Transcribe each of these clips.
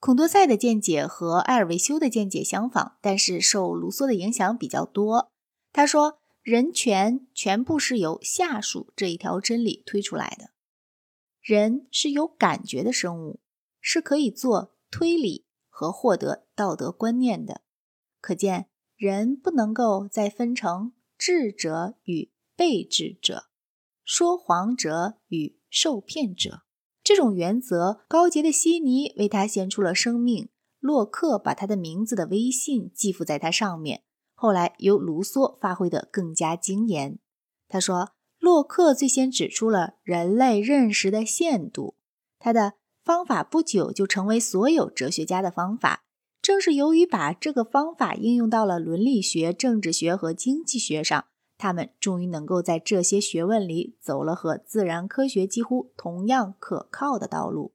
孔多塞的见解和艾尔维修的见解相仿，但是受卢梭的影响比较多。他说，人权全部是由下属这一条真理推出来的。人是有感觉的生物，是可以做推理和获得道德观念的。可见，人不能够再分成智者与被智者，说谎者与受骗者。这种原则，高洁的悉尼为他献出了生命。洛克把他的名字的微信寄附在他上面。后来由卢梭发挥得更加精严。他说，洛克最先指出了人类认识的限度，他的方法不久就成为所有哲学家的方法。正是由于把这个方法应用到了伦理学、政治学和经济学上，他们终于能够在这些学问里走了和自然科学几乎同样可靠的道路。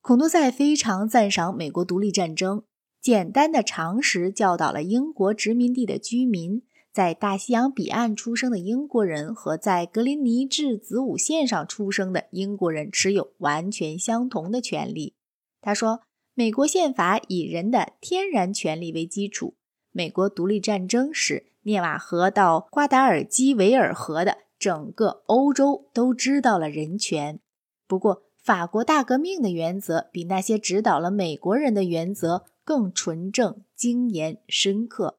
孔多塞非常赞赏美国独立战争。简单的常识教导了英国殖民地的居民，在大西洋彼岸出生的英国人和在格林尼治子午线上出生的英国人持有完全相同的权利。他说：“美国宪法以人的天然权利为基础。美国独立战争使涅瓦河到瓜达尔基维尔河的整个欧洲都知道了人权。不过，法国大革命的原则比那些指导了美国人的原则。”更纯正、精严、深刻。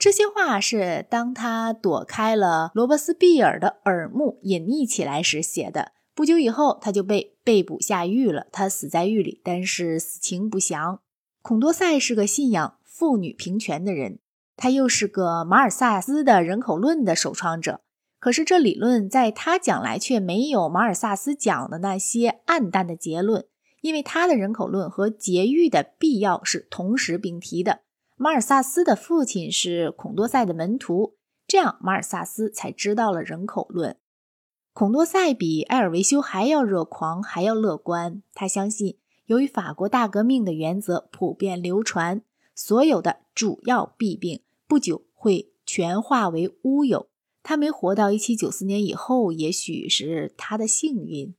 这些话是当他躲开了罗伯斯庇尔的耳目，隐匿起来时写的。不久以后，他就被被捕下狱了。他死在狱里，但是死情不详。孔多塞是个信仰妇女平权的人，他又是个马尔萨斯的人口论的首创者。可是这理论在他讲来却没有马尔萨斯讲的那些暗淡的结论。因为他的人口论和节育的必要是同时并提的。马尔萨斯的父亲是孔多塞的门徒，这样马尔萨斯才知道了人口论。孔多塞比埃尔维修还要热狂，还要乐观。他相信，由于法国大革命的原则普遍流传，所有的主要弊病不久会全化为乌有。他没活到1794年以后，也许是他的幸运。